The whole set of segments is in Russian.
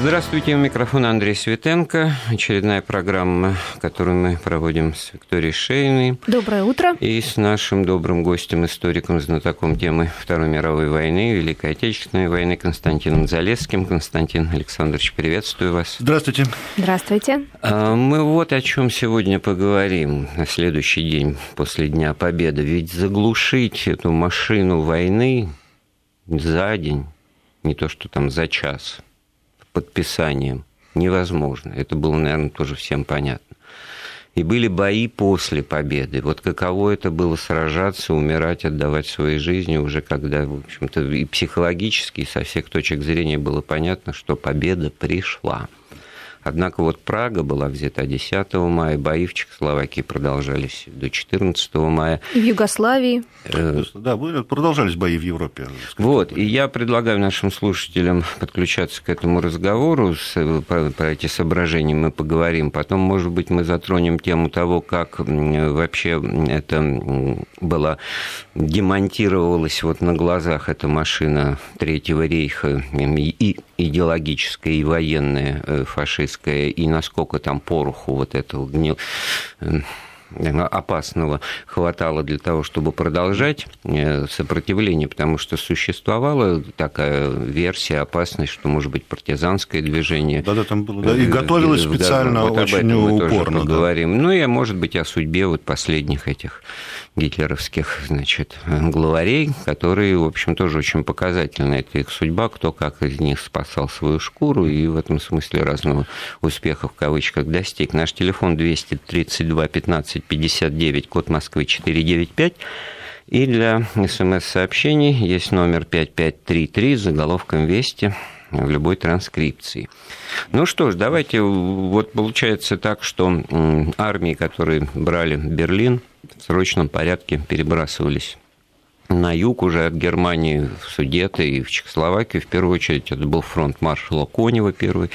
Здравствуйте, у микрофона Андрей Светенко. Очередная программа, которую мы проводим с Викторией Шейной. Доброе утро. И с нашим добрым гостем, историком, знатоком темы Второй мировой войны, Великой Отечественной войны Константином Залесским. Константин Александрович, приветствую вас. Здравствуйте. Здравствуйте. А, мы вот о чем сегодня поговорим на следующий день после Дня Победы. Ведь заглушить эту машину войны за день, не то что там за час – подписанием невозможно. Это было, наверное, тоже всем понятно. И были бои после победы. Вот каково это было сражаться, умирать, отдавать свои жизни уже когда, в общем-то, и психологически, и со всех точек зрения было понятно, что победа пришла. Однако вот Прага была взята 10 мая, бои в Чехословакии продолжались до 14 мая. И в Югославии. Э, да, продолжались бои в Европе. Вот, и я предлагаю нашим слушателям подключаться к этому разговору, с, про, про эти соображения мы поговорим. Потом, может быть, мы затронем тему того, как вообще это было демонтировалась вот на глазах эта машина Третьего рейха и идеологическая, и военная э, фашистская и насколько там пороху вот этого гнил э, опасного хватало для того, чтобы продолжать э, сопротивление, потому что существовала такая версия, опасность, что может быть партизанское движение. Да, да, там было. Да, и э, готовилось специально вот очень об этом мы упорно. Тоже поговорим. Да. Ну и, может быть, о судьбе вот последних этих гитлеровских, значит, главарей, которые, в общем, тоже очень показательны. Это их судьба, кто как из них спасал свою шкуру, и в этом смысле разного успеха в кавычках достиг. Наш телефон 232 15 59, код Москвы 495. И для смс-сообщений есть номер 5533 с заголовком «Вести» в любой транскрипции. Ну что ж, давайте, вот получается так, что армии, которые брали Берлин, в срочном порядке перебрасывались на юг уже от Германии в Судеты и в Чехословакию. В первую очередь это был фронт маршала Конева, первый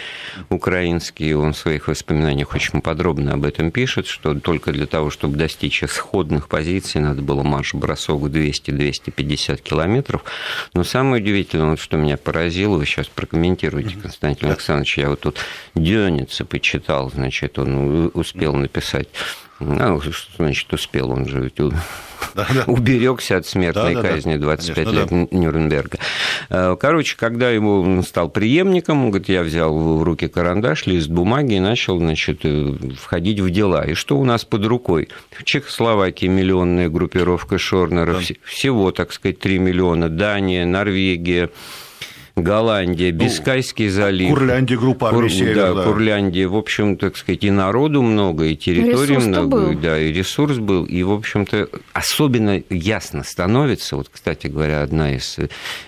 украинский. Он в своих воспоминаниях очень подробно об этом пишет, что только для того, чтобы достичь исходных позиций, надо было марш-бросок 200-250 километров. Но самое удивительное, что меня поразило, вы сейчас прокомментируете, Константин Александрович, я вот тут Дёница почитал, значит, он успел написать ну, что значит успел, он же да, да. уберегся от смертной да, казни 25 Конечно, лет да. Нюрнберга. Э, короче, когда ему стал преемником, он говорит, я взял в руки карандаш, лист бумаги и начал, значит, э, входить в дела. И что у нас под рукой? В Чехословакии миллионная группировка Шорнеров, да. всего, так сказать, 3 миллиона, Дания, Норвегия, Голландия, ну, Бискайский ну, залив. Курляндия, группа Кур, север, да, да, Курляндия. В общем, так сказать, и народу много, и территории много, был. да, и ресурс был. И, в общем-то, особенно ясно становится, вот, кстати говоря, одна из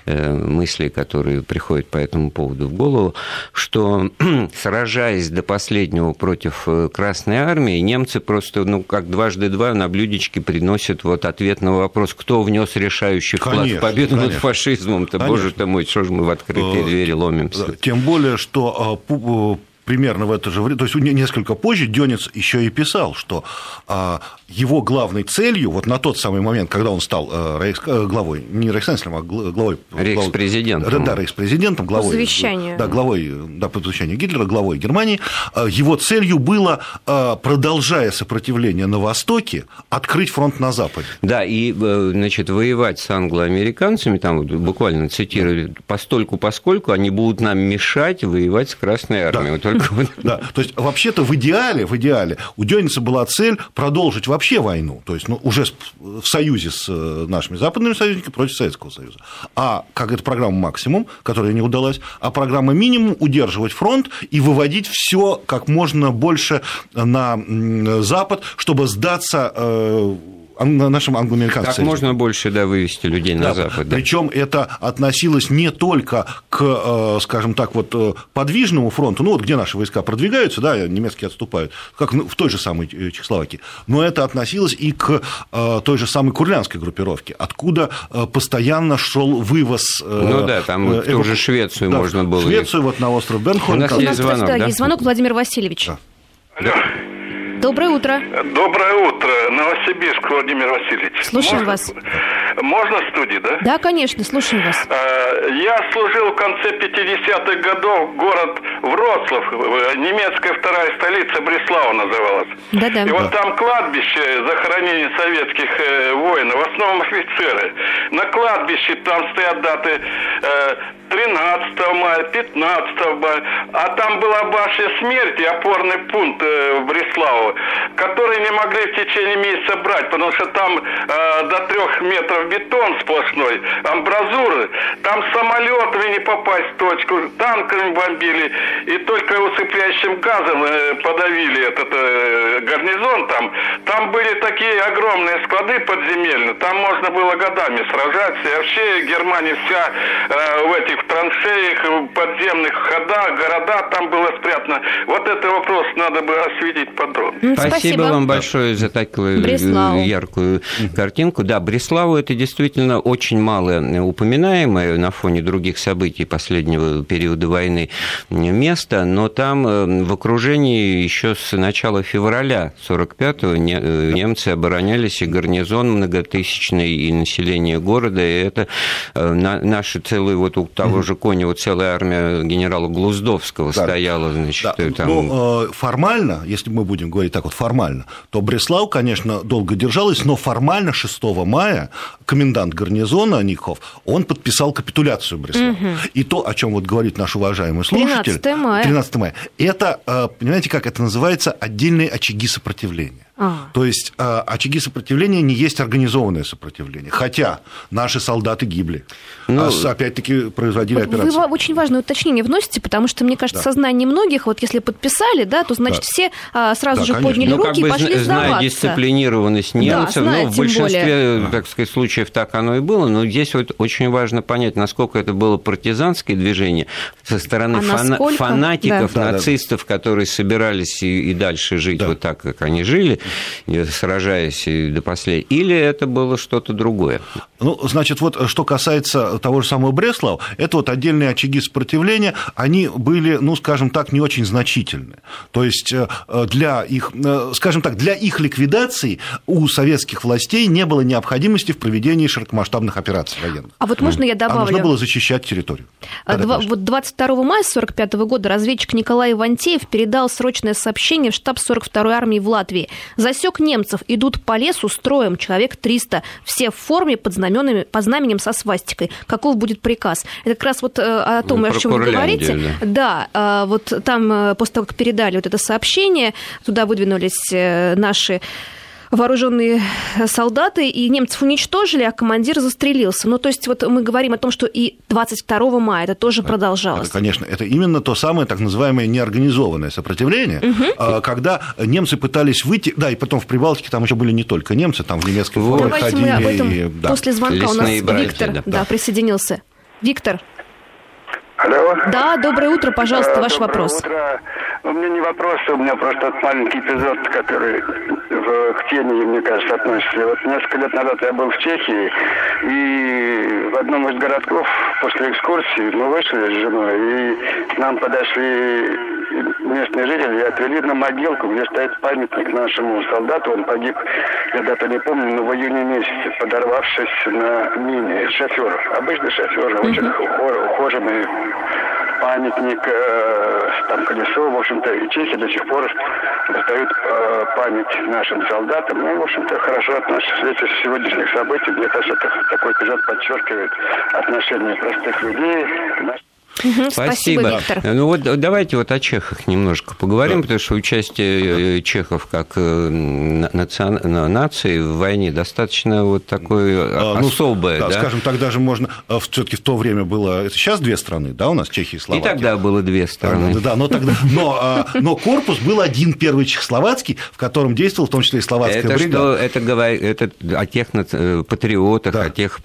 э, мыслей, которые приходят по этому поводу в голову, что сражаясь до последнего против э, Красной Армии, немцы просто, ну, как дважды два на блюдечке приносят вот ответ на вопрос, кто внес решающий вклад в победу конечно. над фашизмом-то, боже ты мой, что же мы в открытые э, двери ломимся. Тем более, что а, э, примерно в это же время, то есть несколько позже Дёнец еще и писал, что а, его главной целью, вот на тот самый момент, когда он стал э, рейхс, главой, не рейхсенслером, а главой... Рейхспрезидентом. Да, рейхспрезидентом, главой... По завещанию. Да, главой, да, по завещанию Гитлера, главой Германии, его целью было, продолжая сопротивление на Востоке, открыть фронт на Западе. Да, и, значит, воевать с англоамериканцами, там буквально цитирую, да. постольку, поскольку они будут нам мешать воевать с Красной Армией. Да Да, то есть вообще-то в идеале, в идеале у Дёница была цель продолжить вообще войну, то есть ну, уже в союзе с э, нашими западными союзниками против Советского Союза. А как это программа максимум, которая не удалась, а программа минимум удерживать фронт и выводить все как можно больше на Запад, чтобы сдаться э, нашим англоамериканцам. Как можно больше да, вывести людей на да, Запад. Да. Причем это относилось не только к, э, скажем так, вот э, подвижному фронту, ну вот где наши войска продвигаются, да, немецкие отступают, как в той же самой э, Чехословакии, но это относилось и к той же самой курлянской группировке, откуда постоянно шел вывоз. Ну да, там э, ту же Швецию да, можно было. Швецию, вот на остров Бенхольм. У нас есть звонок, да? звонок Владимир Васильевич. Да. Алло. Доброе утро. Доброе утро. Новосибирск, Владимир Васильевич. Слушаем Можно- вас. Можно в студии, да? Да, конечно, слушаем вас. Э, Я служил в конце 50-х годов город Вроцлав, э, немецкая вторая столица Бреслава называлась. Да-да. И вот там кладбище захоронений советских э, воинов, в основном офицеры. На кладбище там стоят даты э, 13 мая, 15 мая. А там была башня смерти, опорный пункт э, в Бреславу, который не могли в течение месяца брать, потому что там э, до трех метров бетон сплошной, амбразуры. Там самолетами не попасть в точку, танками бомбили. И только усыпляющим газом э, подавили этот э, гарнизон там. Там были такие огромные склады подземельные. Там можно было годами сражаться. И вообще Германия вся э, в этих траншеях, в подземных ходах, города там было спрятано. Вот этот вопрос надо бы осветить подробно. М, Спасибо, вам большое за такую э, Бреславу. яркую картинку. Да, Бреславу это действительно очень мало упоминаемое на фоне других событий последнего периода войны место, но там э, в окружении еще с начала февраля 45-го не- э, немцы оборонялись, и гарнизон многотысячный, и население города, и это э, на- наши целые, вот у того же Конева целая армия генерала Глуздовского Да. стояла, значит, Да, э, там... ну, э, формально, если мы будем говорить так вот формально, то Бреслав, конечно, долго держалась, но формально 6 мая комендант гарнизона Ников, он подписал капитуляцию Бреслава. И то, о чем вот говорит наш уважаемый слушатель... 13 мая. 13 мая. Это, э, понимаете, как это называется, отдельные очаги сопротивления. А. То есть э, очаги сопротивления не есть организованное сопротивление. Хотя наши солдаты гибли. Ну, А опять-таки производили Вот Вы операции. ва- очень важное уточнение вносите, потому что, мне кажется, Да. сознание многих, вот если подписали, да, то значит Да. все а, сразу Да, же конечно. подняли Ну, как руки бы и пошли зна- зная сдаваться. дисциплинированность Да, немцев, зная, ну, в большинстве, более. так сказать, случаев так оно и было, но здесь вот очень важно понять, насколько это было партизанское движение со стороны А фана- фанатиков, Да. Да, да. нацистов, которые собирались и, и дальше жить Да. вот так, как они жили, сражаясь и до последнего, или это было что-то другое? Ну, значит, вот э, что касается того же самого Бреслава, это вот отдельные очаги сопротивления, они были, ну, скажем так, не очень значительны. То есть э, для их, э, скажем так, для их ликвидации у советских властей не было необходимости в проведении широкомасштабных операций военных. А вот можно я А добавлю? нужно было защищать территорию. А Да, два- вот 22 мая 45 года разведчик Николай Ивантеев передал срочное сообщение в штаб 42-й армии в Латвии. Засек немцев, идут по лесу строем, человек 300, все в форме под, знаменами, под знаменем со свастикой. Каков будет приказ? Это как раз вот э, о том, Ну, о чем вы говорите. Да, а, вот там э, после того, как передали вот это сообщение, туда выдвинулись э, наши вооруженные солдаты, и немцев уничтожили, а командир застрелился. Ну, то есть вот мы говорим о том, что и 22 мая это тоже продолжалось. Это, конечно, это именно то самое так называемое неорганизованное сопротивление, а, когда немцы пытались выйти, да, и потом в Прибалтике там еще были не только немцы, там в немецкой Вот. форме Давайте мы об ходили. этом и- да. после звонка. У нас Лесные братья, Виктор да. да, присоединился. Виктор, Алло. да, доброе утро, пожалуйста, Э, ваш доброе вопрос. утро. У меня не вопрос, у меня просто маленький эпизод, который в, к теме, мне кажется, относится. Вот несколько лет назад я был в Чехии, и в одном из городков после экскурсии мы вышли с женой, и к нам подошли местные жители и отвели на могилку, где стоит памятник нашему солдату. Он погиб, я дату не помню, но в июне месяце, подорвавшись на мине. Шофер, обычный шофер, очень ухо- ухоженный памятник, э, там колесо, в общем-то, чехи до сих пор достают э, память нашим солдатам. Ну, в общем-то, хорошо относятся в сегодняшних событий. Мне кажется, такой эпизод подчеркивает отношение простых людей к нашим Мгм, Спасибо, Виктор. Ну вот давайте вот о чехах немножко поговорим, потому что участие э, чехов как э, на- национ- на- нации в войне достаточно вот такое А, ну, особое, да? Скажем, тогда же можно, все-таки в то время было, это сейчас две страны, да, у нас Чехия и И Словакия. тогда было две стороны. Да, да, но тогда, но, а, но корпус был один первый чехословацкий, в котором действовал в том числе и словацкая Это бригада. что, это говорит, это о тех наци- патриотах, Да. о тех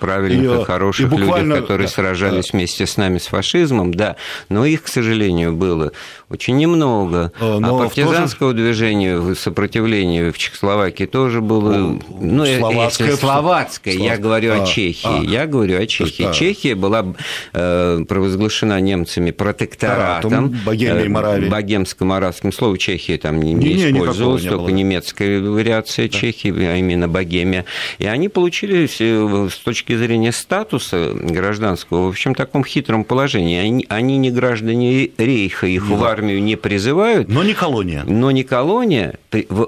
правильных И, и, э, хороших и буквально, людях, которые да, сражались да. вместе с нами, с фашизмом, да, но их, к сожалению, было очень немного. Э, а но партизанского тоже... движения, сопротивления в Чехословакии тоже было... Ну, ну словацкое, если словацкое, я говорю а, о Чехии, а, я говорю о Чехии. Да. Чехия была э, провозглашена немцами протекторатом. Богемия и Моравия. Богемско-моравским. Слово Чехия там не, не, не использовалось, только не немецкая вариация да. Чехии, а именно Богемия. И они получили с точки зрения статуса гражданского, в общем, таком хитром положении. Они, они не граждане Рейха, их да. в армию не призывают. Но не колония. Но не колония,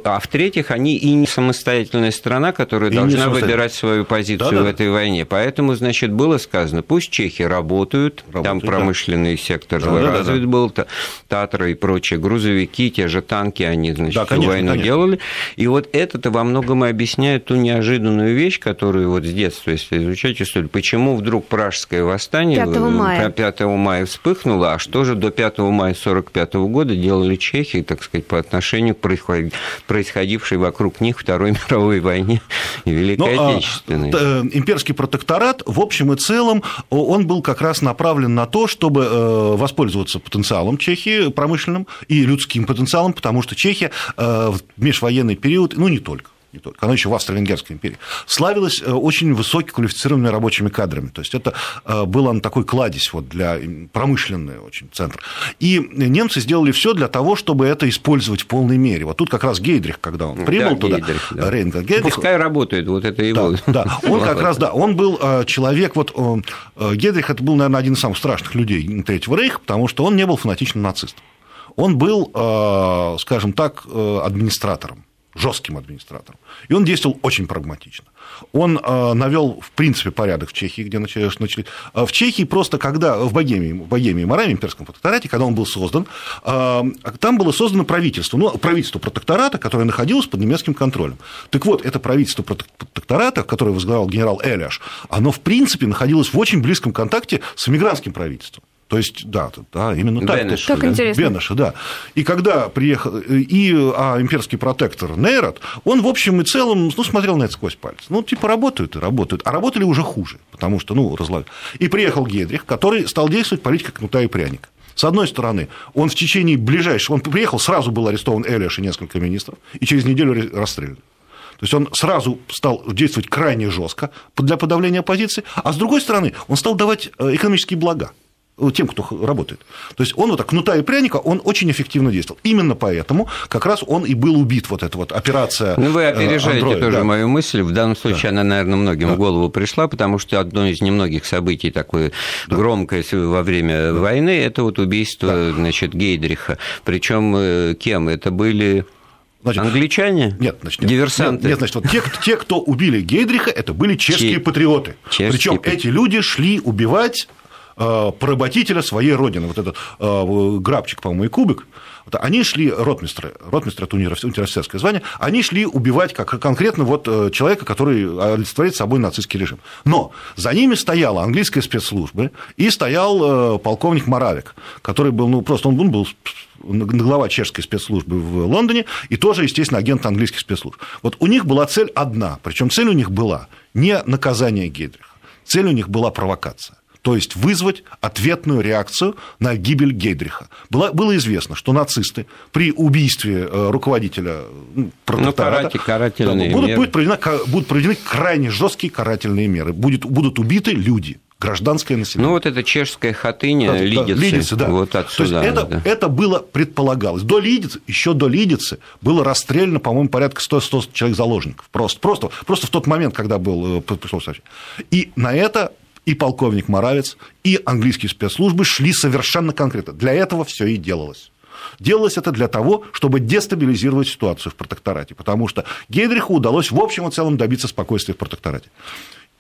а в-третьих, они и не самостоятельная страна, которая и должна выбирать свою позицию да, да. в этой войне. Поэтому, значит, было сказано, пусть чехи работают, работают там промышленный да. сектор да, развит да, да. был, Татра и прочие грузовики, те же танки, они, значит, да, конечно, войну конечно. делали. И вот это-то во многом и объясняет ту неожиданную вещь, которую вот с детства, если изучать историю, почему вдруг пражское восстание 5 мая. 5 мая вспыхнуло, а что же до 5 мая 1945 года делали чехи, так сказать, по отношению к происходившей вокруг них Второй мировой войне и Великой Но, ну, Отечественной? А, имперский протекторат, в общем и целом, он был как раз направлен на то, чтобы э, воспользоваться потенциалом Чехии промышленным и людским потенциалом, потому что Чехия э, в межвоенный период, ну не только, не только, она еще в Австро-Венгерской империи, славилась э, очень высококвалифицированными рабочими кадрами. То есть это э, был он такой кладезь вот для промышленный очень центр. И немцы сделали все для того, чтобы это использовать в полной мере. Вот тут как раз Гейдрих, когда он прибыл да, туда, Гейдрих, да. Рейнга Гейдрих. Пускай работает, вот это его. Да, да. он как раз, да, он был э, человек, вот Гейдрих это был, наверное, один из самых страшных людей Третьего Рейха, потому что он не был фанатичным нацистом. Он был, скажем так, администратором жестким администратором. И он действовал очень прагматично. Он э, навел, в принципе, порядок в Чехии, где начали... начали в Чехии просто, когда в Богемии, в Богемии Моравии, имперском протекторате, когда он был создан, э, там было создано правительство, ну, правительство протектората, которое находилось под немецким контролем. Так вот, это правительство протектората, которое возглавлял генерал Эляш, оно, в принципе, находилось в очень близком контакте с эмигрантским правительством. То есть, да, да именно так. Бенеш, как да? интересно. Да. И когда приехал, и а, имперский протектор Нейрот, он, в общем и целом, ну, смотрел на это сквозь пальцы. Ну, типа, работают и работают. А работали уже хуже, потому что, ну, разлагали. И приехал Гедрих, который стал действовать политика кнута и пряника. С одной стороны, он в течение ближайшего... Он приехал, сразу был арестован Элиш и несколько министров, и через неделю расстрелян. То есть он сразу стал действовать крайне жестко для подавления оппозиции, а с другой стороны, он стал давать э, экономические блага тем, кто работает. То есть он вот так, кнута и пряника, он очень эффективно действовал. Именно поэтому как раз он и был убит, вот эта вот операция Ну, вы опережаете Android, тоже да. мою мысль. В данном случае да. она, наверное, многим да. в голову пришла, потому что одно из немногих событий такое да. громкое во время да. войны, это вот убийство, да. значит, Гейдриха. Причем э, кем? Это были Значит, Англичане? Нет, значит, нет, диверсанты. Нет, нет значит, вот те, те, кто убили Гейдриха, это были чешские Че... патриоты. Причем эти люди шли убивать Э, поработителя своей родины. Вот этот э, Грабчик, по-моему, и Кубик, они шли, ротмистры, ротмистры – это университетское звание, они шли убивать как, конкретно вот э, человека, который олицетворяет собой нацистский режим. Но за ними стояла английская спецслужба и стоял полковник Моравик, который был, ну, просто он был глава чешской спецслужбы в Лондоне и тоже, естественно, агент английских спецслужб. Вот у них была цель одна, причем цель у них была не наказание Гейдриха, цель у них была провокация то есть вызвать ответную реакцию на гибель Гейдриха. Было, было известно, что нацисты при убийстве э, руководителя протектората ну, да, будут, будет проведена, будут проведены крайне жесткие карательные меры. Будет, будут убиты люди гражданское население. Ну, вот это чешская хатыня, да, Лидицы, да, Лидицы, да. вот отсюда. То есть это, да. это было предполагалось. До Лидицы, еще до Лидицы было расстреляно, по-моему, порядка 100-100 человек заложников. Просто, просто, просто в тот момент, когда был... Э, и на это и полковник Моравец, и английские спецслужбы шли совершенно конкретно. Для этого все и делалось. Делалось это для того, чтобы дестабилизировать ситуацию в протекторате, потому что Гейдриху удалось в общем и целом добиться спокойствия в протекторате.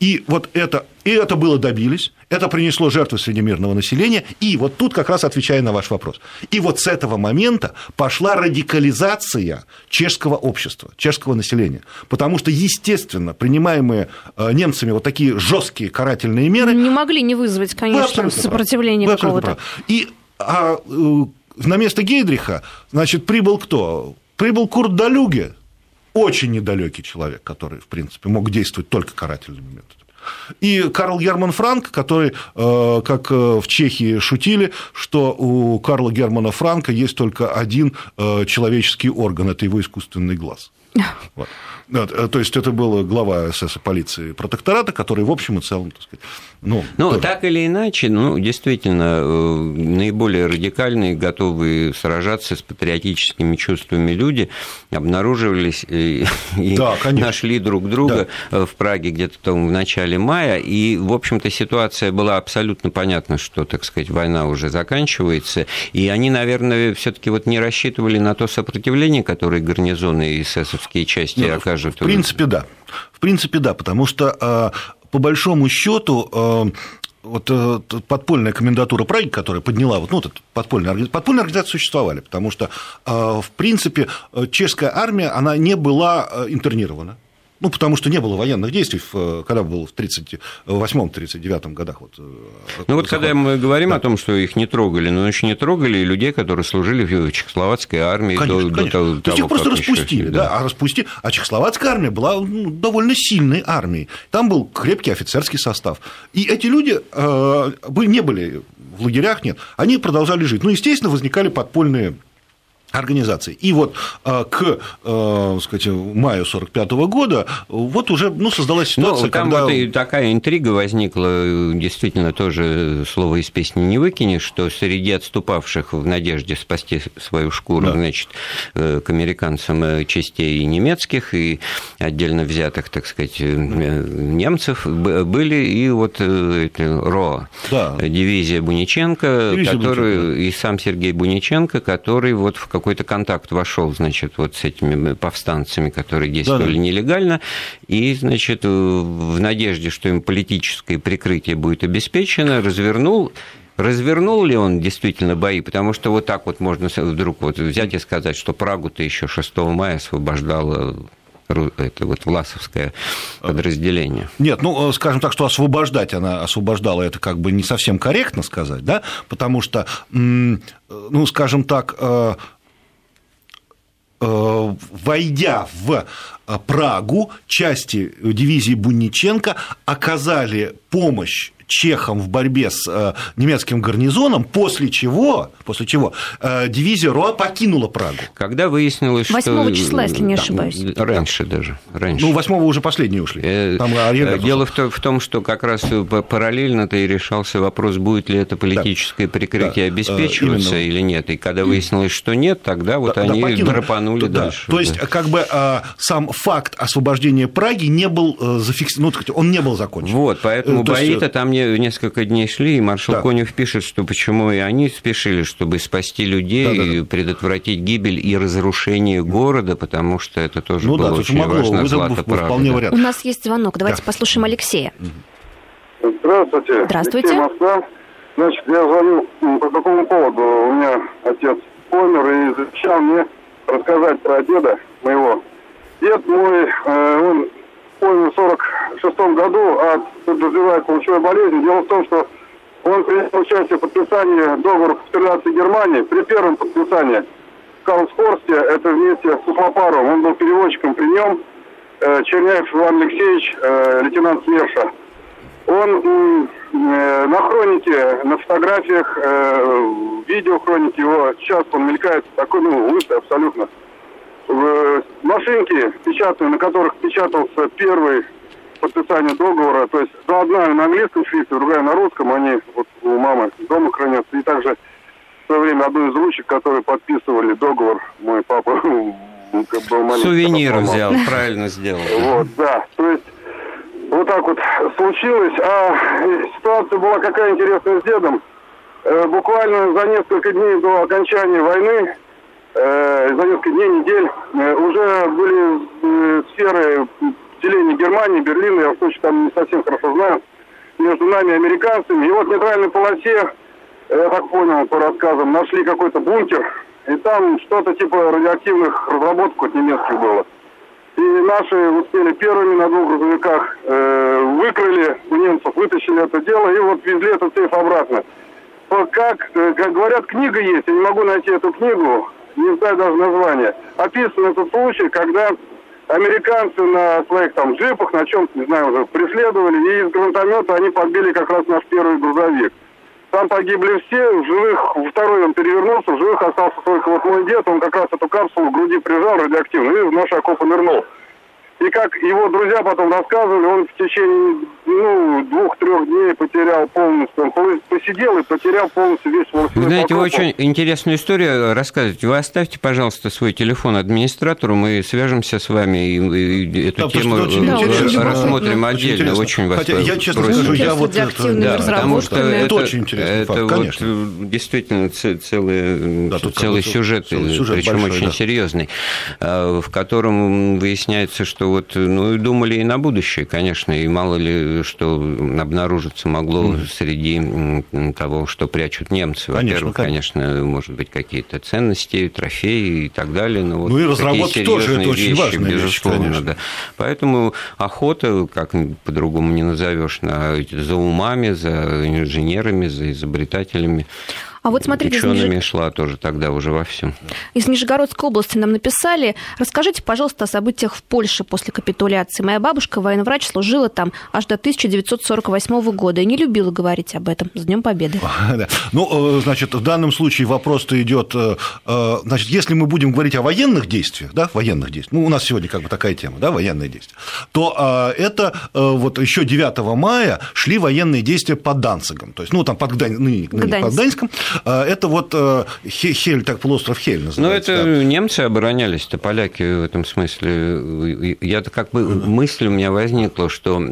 И вот это, и это было добились, это принесло жертвы среди мирного населения, и вот тут как раз отвечая на ваш вопрос. И вот с этого момента пошла радикализация чешского общества, чешского населения, потому что, естественно, принимаемые э, немцами вот такие жесткие карательные меры... Не могли не вызвать, конечно, сопротивление какого-то. И а, э, на место Гейдриха, значит, прибыл кто? Прибыл Курт Далюге, очень недалекий человек, который, в принципе, мог действовать только карательными методами. И Карл Герман Франк, который, э, как э, в Чехии шутили, что у Карла Германа Франка есть только один э, человеческий орган, это его искусственный глаз. Вот. То есть это был глава СС полиции протектората, который в общем и целом, так сказать, ну, ну тоже. так или иначе, ну, действительно, э, наиболее радикальные, готовые сражаться с патриотическими чувствами люди обнаруживались и, да, и нашли друг друга да. в Праге где-то там в начале мая, и, в общем-то, ситуация была абсолютно понятна, что, так сказать, война уже заканчивается, и они, наверное, все таки вот не рассчитывали на то сопротивление, которое гарнизоны и эсэсовские части ну, окажут. В принципе, да. В принципе, да, потому что а, по большому счету э, вот э, подпольная комендатура Праги, которая подняла, вот, ну, вот подпольная, подпольные организации существовали, потому что, э, в принципе, чешская армия, она не была интернирована. Ну, потому что не было военных действий, когда был в 1938-1939 годах. Вот, э, ну, вот когда мы говорим да. о том, что их не трогали, но еще не трогали и людей, которые служили в чехословацкой армии конечно, до, конечно. до того, То есть их просто распустили, еще, да, да, а распусти... а чехословацкая армия была ну, довольно сильной армией. Там был крепкий офицерский состав. И эти люди э, не были в лагерях, нет, они продолжали жить. Ну, естественно, возникали подпольные организации. И вот а, к э, сказать, маю 1945 года вот уже ну, создалась ну, ситуация, ну, там когда... вот и такая интрига возникла, действительно, тоже слово из песни не выкинешь, что среди отступавших в надежде спасти свою шкуру, да. значит, э, к американцам э, частей немецких и отдельно взятых, так сказать, немцев были и вот РО, да. дивизия Буниченко, дивизия который, Буниченко. и сам Сергей Буниченко, который вот в каком какой-то контакт вошел, значит, вот с этими повстанцами, которые действовали да, да. нелегально, и, значит, в надежде, что им политическое прикрытие будет обеспечено, развернул Развернул ли он действительно бои? Потому что вот так вот можно вдруг вот взять и сказать, что Прагу-то еще 6 мая освобождало это вот власовское подразделение. Нет, ну, скажем так, что освобождать она освобождала, это как бы не совсем корректно сказать, да, потому что, ну, скажем так, э, Э, войдя в э, Прагу, части дивизии Бунниченко оказали помощь чехам в борьбе с э, немецким гарнизоном, после чего, после чего э, дивизия РОА покинула Прагу. Когда выяснилось, 8 что... 8 числа, если не ошибаюсь. Да, раньше даже. Раньше. Ну, 8 уже последние ушли. Э, Там Дело в том, что как раз параллельно-то и решался вопрос, будет ли это политическое да. прикрытие да. обеспечиваться Именно. или нет. И когда выяснилось, что нет, тогда вот да, они да, драпанули да. дальше. То есть, как бы сам факт освобождения Праги не был зафиксирован, ну, он не был закончен. Вот, поэтому бои-то там не несколько дней шли, и маршал да. Конев пишет, что почему и они спешили, чтобы спасти людей, да, да, да. предотвратить гибель и разрушение города, потому что это тоже ну, было да, очень могло, важно. Злата вполне да. У нас есть звонок, давайте да. послушаем Алексея. Здравствуйте. Здравствуйте. Алексей Москва. Значит, я звоню по какому поводу. У меня отец помер и завещал мне рассказать про деда моего. Дед мой, э, он помню, в 46 году от подозреваемой получевой болезни. Дело в том, что он принял участие в подписании договора капитуляции Германии. При первом подписании в Карлсхорсте, это вместе с Сухлопаровым, он был переводчиком при нем, э, Черняев Иван Алексеевич, э, лейтенант СМЕРШа. Он э, на хронике, на фотографиях, в видеохронике его, сейчас он мелькает, такой, ну, лысый абсолютно, машинки печатные, на которых печатался первый подписание договора, то есть ну, одна на английском шрифте, другая на русском, они вот у мамы дома хранятся. И также в свое время одну из ручек, которые подписывали договор, мой папа как был маленький. Сувенир взял, правильно сделал. Вот, да. То есть вот так вот случилось. А ситуация была какая интересная с дедом. Э, буквально за несколько дней до окончания войны э, за несколько дней, недель э, уже были э, сферы деления Германии, Берлина, я в случае там не совсем хорошо знаю, между нами американцами. И вот в нейтральной полосе, я так понял по рассказам, нашли какой-то бункер, и там что-то типа радиоактивных разработок от немецких было. И наши успели первыми на двух грузовиках э, выкрыли у немцев, вытащили это дело и вот везли этот сейф обратно. Как, как говорят, книга есть, я не могу найти эту книгу, не знаю даже название. Описан этот случай, когда американцы на своих там джипах, на чем-то, не знаю, уже преследовали, и из гранатомета они подбили как раз наш первый грузовик. Там погибли все, в живых, второй он перевернулся, в живых остался только вот мой дед, он как раз эту капсулу в груди прижал радиоактивно и в наш окоп нырнул. И как его друзья потом рассказывали, он в течение ну, двух-трех дней потерял полностью. Он посидел и потерял полностью весь свой Вы знаете, вы очень интересную историю рассказываете. Вы оставьте, пожалуйста, свой телефон администратору, мы свяжемся с вами и, и эту да, тему да, рассмотрим да, отдельно. Очень, очень вас Хотя я, честно просим. скажу, я вот... Это, да, потому что это, это очень интересный это факт, вот конечно. действительно целый, да, целый сюжет, сюжет причем большой, очень да. серьезный, а, в котором выясняется, что вот, ну, думали и на будущее, конечно, и мало ли что обнаружиться могло mm. среди того, что прячут немцы. Во-первых, конечно, конечно, может быть, какие-то ценности, трофеи и так далее. Но вот ну и разработки тоже это очень вещи, важная безусловно, вещь, да. Поэтому охота, как по-другому не назовешь, на, за умами, за инженерами, за изобретателями. А вот смотрите, учеными Ниж... шла тоже тогда уже во всем. Из Нижегородской области нам написали. Расскажите, пожалуйста, о событиях в Польше после капитуляции. Моя бабушка, военврач, служила там аж до 1948 года и не любила говорить об этом. С Днем Победы. Ну, э, значит, в данном случае вопрос-то идет, э, э, значит, если мы будем говорить о военных действиях, да, военных действиях, ну, у нас сегодня как бы такая тема, да, военные действия, то это вот еще 9 мая шли военные действия под Данцигом, то есть, ну, там под, Гдань, ныне, ныне под Гданьском, это вот э, Хель, так полуостров Хель называется. Ну, это да. немцы оборонялись-то, поляки в этом смысле. Я как бы мысль у меня возникла, что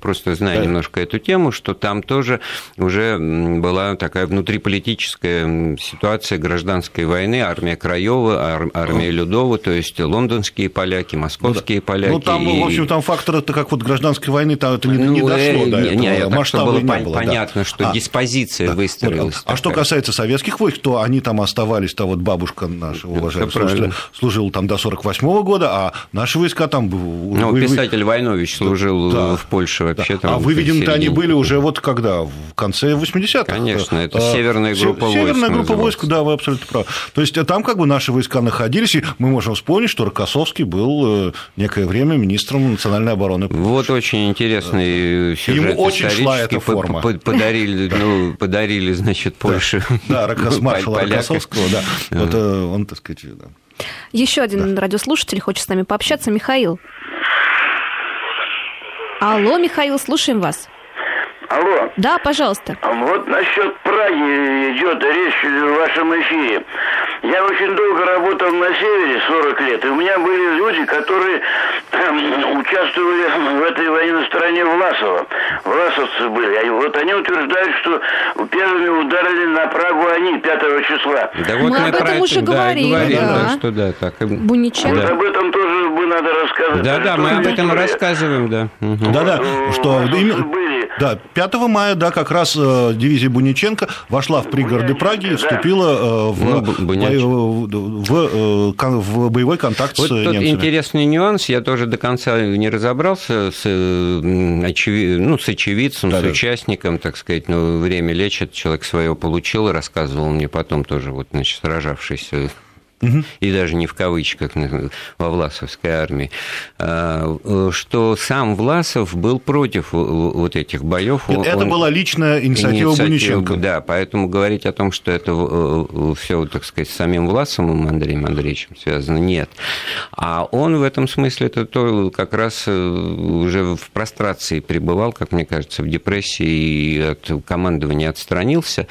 просто зная да. немножко эту тему, что там тоже уже была такая внутриполитическая ситуация гражданской войны, армия Краева, армия Людова, то есть лондонские поляки, московские ну, да. поляки. Ну, там, и... в общем, там фактор, это как вот гражданской войны, там это не, ну, не дошло э, до этого. Не, масштаба было, не было понятно, да. что а, диспозиция да. выстроилась. А, а что касается касается советских войск, то они там оставались, то вот бабушка наша уважаемая служила, служила там до 48 -го года, а наши войска там... Ну, вы, писатель Войнович служил да, в Польше вообще да. там. А выведены-то они были уже вот когда? В конце 80-х. Конечно, это а, северная группа войск. Северная группа войск, да, вы абсолютно правы. То есть там как бы наши войска находились, и мы можем вспомнить, что Рокоссовский был э, некое время министром национальной обороны. Вот очень интересный сюжет Ему очень шла эта форма. Подарили, ну, подарили, значит, Польше да, маршала Рокоссовского, да. Вот э, он, так сказать, да. Еще один радиослушатель хочет с нами пообщаться. Михаил. Алло, Михаил, слушаем вас. Алло. Да, пожалуйста. Вот насчет Праги идет речь в вашем эфире. Я очень долго работал на севере, 40 лет, и у меня были люди, которые эм, участвовали в этой войне на стороне Власова. Власовцы были. И вот они утверждают, что первыми ударили на Прагу они 5 числа. Да вот мы, мы об этом уже да, говорили. говорили да. да, что да, так. Буниченко. Вот да. об этом тоже бы надо рассказывать. Да, да, мы об этом рассказываем, да. Да, да, что были. Да, 5 мая, да, как раз э, дивизия Буниченко вошла в пригороды Праги и вступила э, в, ну, в, в, э, в боевой контакт вот с немцами. Тут интересный нюанс, я тоже до конца не разобрался с, очевид... ну, с очевидцем, да, с да. участником, так сказать, ну, время лечит, человек свое получил, рассказывал мне потом тоже, вот, значит, сражавшийся угу. и даже не в кавычках во Власовской армии, а, что сам Власов был против вот этих боев. Это Он... была личная инициатива, инициатива Буниченко. Да, поэтому говорить о том, что это э, все, так сказать, с самим Власовым Андреем Андреевичем связано, нет. А он в этом смысле это то как раз э, уже в прострации пребывал, как мне кажется, в депрессии и от командования отстранился.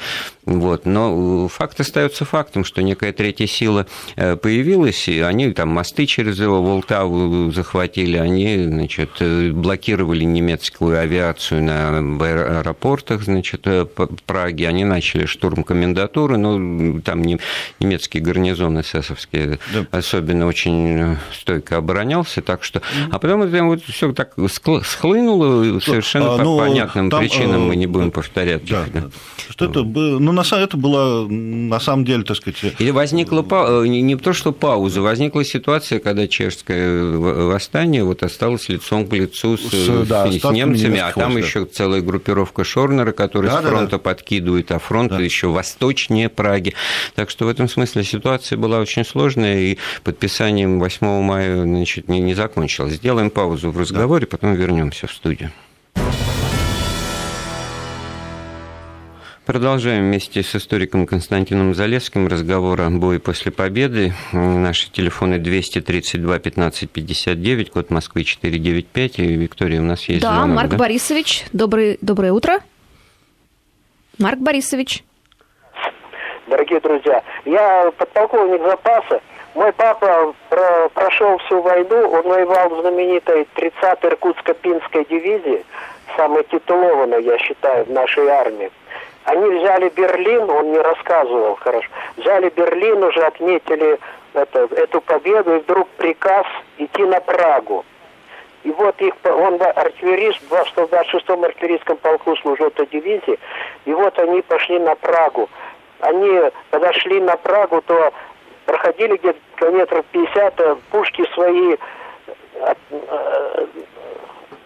Вот. Но факт остается фактом, что некая третья сила Э, появилась, и они там мосты через его Волтаву захватили, они, значит, э, блокировали немецкую авиацию на аэропортах, значит, э, Праги, они начали штурм комендатуры, но там немецкий гарнизон эсэсовский да. особенно очень стойко оборонялся, так что... А потом это вот все так схлынуло совершенно а, ну, по понятным там, причинам, мы не будем повторять. Да, да. Что это, ну, на самом это было на самом деле, так сказать... Или возникла па... не то, что пауза, возникла ситуация, когда чешское восстание вот осталось лицом к лицу с, с, да, с немцами, а там еще целая группировка Шорнера, который да, с фронта да, да. подкидывает, а фронт да. еще восточнее Праги. Так что в этом смысле ситуация была очень сложная, и подписанием 8 мая значит, не, не закончилась. Сделаем паузу в разговоре, да. потом вернемся в студию. Продолжаем вместе с историком Константином Залесским разговор о бое после победы. Наши телефоны 232 15 59, код Москвы 495. И, Виктория, у нас есть да, звонок, Марк да? Борисович, добрый, доброе утро. Марк Борисович. Дорогие друзья, я подполковник запаса. Мой папа про, прошел всю войну, он воевал в знаменитой 30-й Иркутско-Пинской дивизии, самой титулованной, я считаю, в нашей армии. Они взяли Берлин, он не рассказывал хорошо, взяли Берлин, уже отметили это, эту победу, и вдруг приказ идти на Прагу. И вот их, он артиллерист, в 126-м артиллерийском полку служил этой дивизии, и вот они пошли на Прагу. Они, когда шли на Прагу, то проходили где-то километров 50, а пушки свои от, э,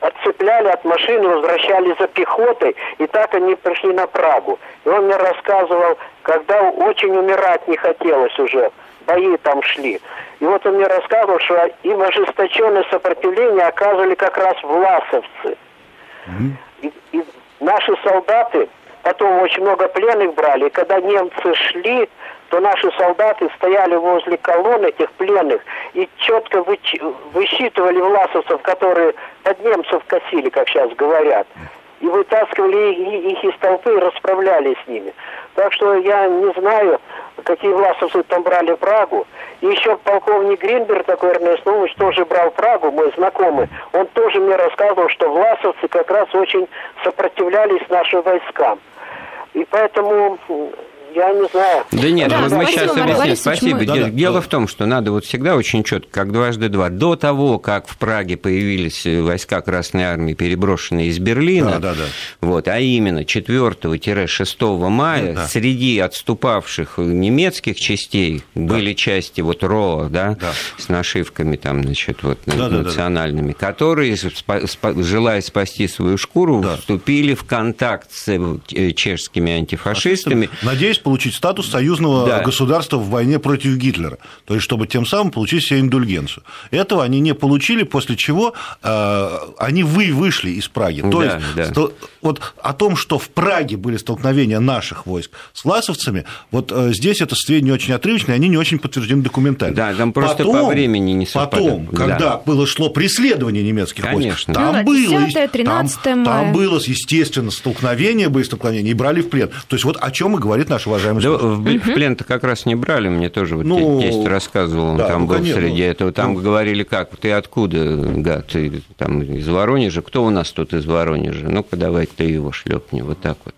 отцепляли от машины, возвращали за пехотой, и так они пришли на Прагу. И он мне рассказывал, когда очень умирать не хотелось уже, бои там шли. И вот он мне рассказывал, что им ожесточенное сопротивление оказывали как раз власовцы. Mm-hmm. И, и наши солдаты потом очень много пленных брали, и когда немцы шли, то наши солдаты стояли возле колонн этих пленных и четко высчитывали власовцев, которые под немцев косили, как сейчас говорят. И вытаскивали их из толпы и расправлялись с ними. Так что я не знаю, какие власовцы там брали Прагу. И еще полковник Гринберг, такой Эрнест Нович, тоже брал Прагу, мой знакомый. Он тоже мне рассказывал, что власовцы как раз очень сопротивлялись нашим войскам. И поэтому я не знаю. Да нет, да, мы сейчас объясним. Спасибо. Да, да, Дело да. в том, что надо вот всегда очень четко, как дважды два. До того, как в Праге появились войска Красной Армии, переброшенные из Берлина, да, да, да. Вот, а именно 4-6 мая да. среди отступавших немецких частей да. были части вот РО, да, да, с нашивками там, значит, вот да, национальными, да, да. которые, желая спасти свою шкуру, да. вступили в контакт с э, чешскими антифашистами. Надеюсь, получить статус союзного да. государства в войне против Гитлера, то есть чтобы тем самым получить себе индульгенцию. Этого они не получили, после чего э, они вы вышли из Праги. То да, есть да. Сто, вот о том, что в Праге были столкновения наших войск с ласовцами, вот э, здесь это сведения очень отрывочные, они не очень подтверждены документально. Да, там просто потом, по времени не совпадает. Потом, когда да. было шло преследование немецких Конечно. войск, там ну, было, 10 13 там, мая. там было, естественно, столкновение, боестолкновение, и брали в плен. То есть вот о чем и говорит наш уважаемый да, в, в плен-то как раз не брали, мне тоже вот ну, тесть рассказывал, он да, там ну, был конечно, среди этого, там ну, говорили, как, ты откуда, гад, ты там из Воронежа, кто у нас тут из Воронежа, ну-ка давай ты его шлепни, вот так вот.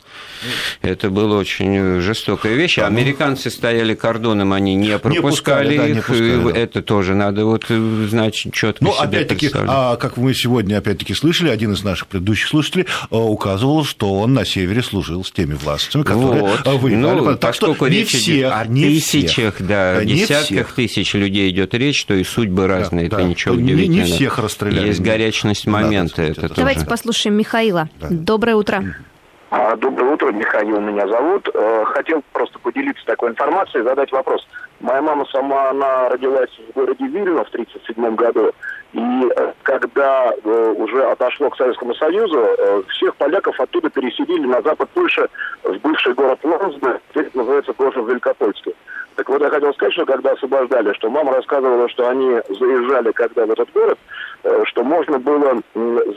Это было очень жестокая вещь. Да, Американцы стояли кордоном, они не пропускали, не пускали, их. Да, не пускали, да. Это тоже надо вот знать четко. Ну, опять-таки, а, как мы сегодня опять-таки слышали, один из наших предыдущих слушателей а, указывал, что он на севере служил с теми властями, которые вот. воевали. Ну, так что не всех, о не тысячах, всех. да, не десятках всех. тысяч людей идет речь, что и судьбы разные, да, это да. ничего удивительного. Не, не всех расстреляли. Есть горячность момента. Да, это Давайте тоже. послушаем Михаила. Да. Доброе утро. А, доброе утро, Михаил меня зовут. Э, хотел просто поделиться такой информацией, задать вопрос. Моя мама сама, она родилась в городе Вильно в 1937 году. И э, когда э, уже отошло к Советскому Союзу, всех поляков оттуда переселили на запад Польши, в бывший город Лонсбе, теперь называется прошлый Великопольский. Так вот, я хотел сказать, что когда освобождали, что мама рассказывала, что они заезжали когда в этот город, что можно было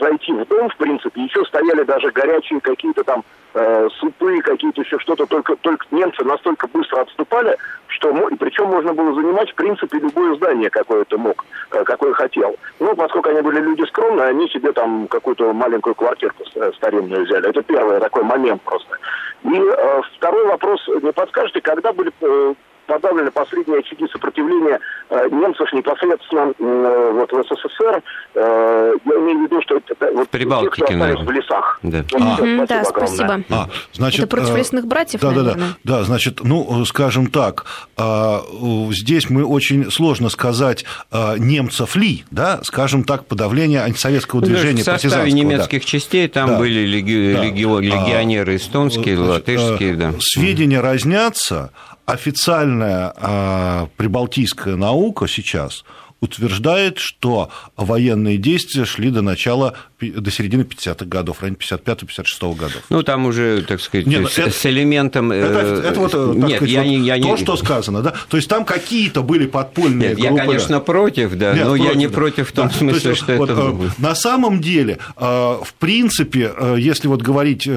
зайти в дом, в принципе, еще стояли даже горячие какие-то там э, супы, какие-то еще что-то, только, только немцы настолько быстро отступали, что, и причем можно было занимать, в принципе, любое здание, какое ты мог, э, какое хотел. Ну, поскольку они были люди скромные, они себе там какую-то маленькую квартирку э, старинную взяли. Это первый такой момент просто. И э, второй вопрос, не подскажете, когда были э, подавлены последние очаги сопротивления э, немцев непосредственно э, вот в СССР. Э, я имею в виду, что это вот Прибалтике, те, кто остались в лесах. Да. Вот, А. спасибо Да, огромное. спасибо. А, значит, Это против э, лесных братьев, да, да, да, наверное? да, значит, ну, скажем так, а, э, здесь мы очень сложно сказать, а, немцев ли, да, скажем так, подавление антисоветского Ну, движения в составе партизанского. да. немецких частей там Да. были леги- Да. легио- легионеры А, эстонские, значит, латышские, э, да. Сведения разнятся. Официальная а, прибалтийская наука сейчас утверждает, что военные действия шли до начала, до середины 50-х годов, районе 55-56 годов. Ну, там уже, так сказать, Не, ну, с, это- с элементом... э, Это, это вот, э, так нет, сказать, я вот не... Я то, не... что сказано, да? То есть там какие-то были подпольные Нет, я, группы. да. конечно, против, да, Нет, но я не да. против в том Да, то смысле, есть, что вот, это... э, На самом деле, в принципе, если вот говорить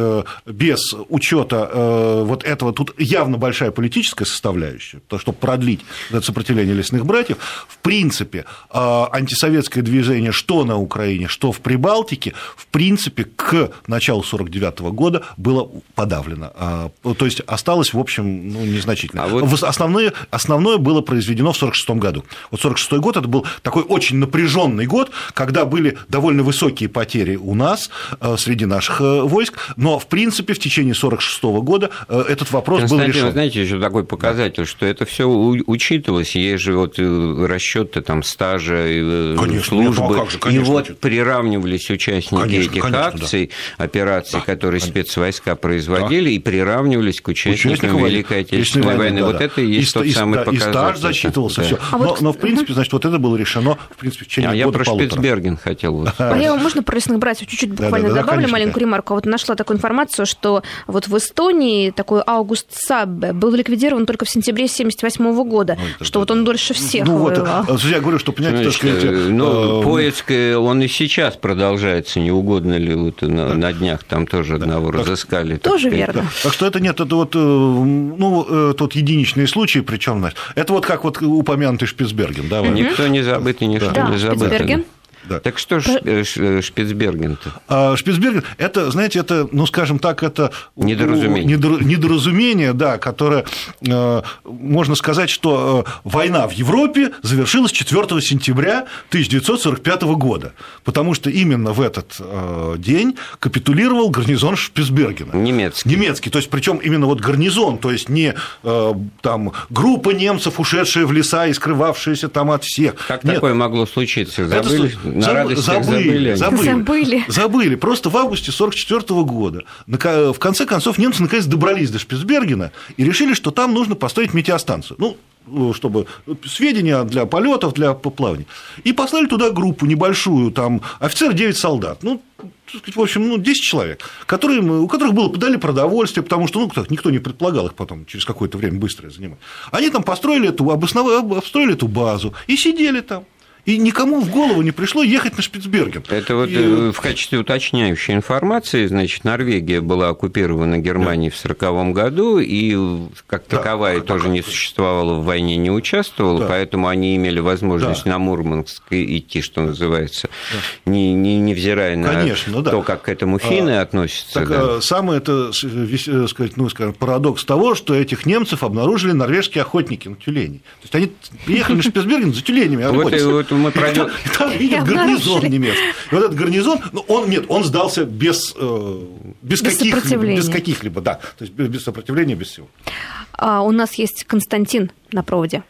без учета вот этого, тут явно большая политическая составляющая, то, чтобы продлить это сопротивление лесных братьев, в принципе, э, антисоветское движение что на Украине, что в Прибалтике, в принципе, к началу 49 года было подавлено. А, То есть осталось, в общем, ну, незначительно. А вот- Основное, основное было произведено в 1946 году. Вот 1946 год это был такой очень напряженный год, когда были довольно высокие потери у нас э, среди наших э, войск, но в принципе в течение 1946 года э, этот вопрос был решен. знаете, еще такой показатель, что это все учитывалось, есть же вот э, расчеты там стажа, и, э, Конечно, нет, ну а службы, как же, и конечно, вот учит- приравнивались участники Конечно, этих конечно, да. акций, операций, Да, которые конечно. спецвойска производили, и приравнивались к участникам Участникам Великой Отечественной Отечественной войны. да, Вот да. это и есть ста- тот самый ста- показатель. И стаж засчитывался, Да. все. А но, вот- но, в принципе, значит, вот это было решено, в принципе, в течение А я года про полутора. Шпицберген хотел вот А я можно про лесных братьев чуть-чуть буквально Да-да-да, добавлю конечно, маленькую да. ремарку. Вот нашла такую информацию, что вот в Эстонии такой Аугуст Саббе был ликвидирован только в сентябре 1978 года, Ой, что вот да. он дольше всех Ну, вот, говорю, что, так Значит, сказать, э, ну, э, поиск, э, он и сейчас продолжается, не угодно ли вот на, на днях там тоже одного разыскали. так Тоже сказать. верно. Так что это нет, это вот, э, ну, тот единичные случаи, причем, это вот как вот упомянутый Шпицберген, да? Никто не забыт и ничто Да, не забыто. Шпицберген. Да. Так что ж, э, э, Шпицберген-то? А Шпицберген, это, знаете, это, ну, скажем так, это... Недоразумение. недор- Недоразумение, да, которое, э, можно сказать, что война в Европе завершилась 4 сентября 1945 года, потому что именно в этот день капитулировал гарнизон Шпицбергена. Немецкий. Немецкий, то есть причем именно вот гарнизон, то есть не там группа немцев, ушедшие в леса и скрывавшиеся там от всех. Как Нет, такое могло случиться? это Забыли? с- На забы- радость забыли? они? забыли. Забыли. Забыли. Просто в августе 1944 года. нака- В конце концов, немцы наконец добрались до Шпицбергена и решили, что там нужно построить метеостанцию. Ну, чтобы сведения для полетов, для плавания. И послали туда группу небольшую, там офицер 9 солдат. Ну, сказать, в общем, ну, 10 человек, которые, у которых было подали продовольствие, потому что ну, так, никто не предполагал их потом через какое-то время быстро занимать. Они там построили эту, обосновали, обстроили эту базу и сидели там. И никому в голову не пришло ехать на Шпицберген. Это вот И- э, в качестве уточняющей информации, значит, Норвегия была оккупирована Германией в 1940 году, и как Да, таковая да, тоже да. не существовала, в войне не участвовала, Да. поэтому они имели возможность Да. на Мурманск идти, что называется, не, не, невзирая на Конечно, да. то, как к этому финны А, относятся. Так, да. а, самый это э, сказать, ну, скажем, парадокс того, что этих немцев обнаружили норвежские охотники на тюленей. То есть они приехали на Шпицберген за тюленями. Охотиться. Мы пройдем- и там видят гарнизон немецкий. Вот этот гарнизон, ну, он нет, он сдался без, э, без, Без каких-либо, сопротивления. без каких-либо, да, то есть без, без сопротивления, без всего. А, у нас есть Константин на проводе.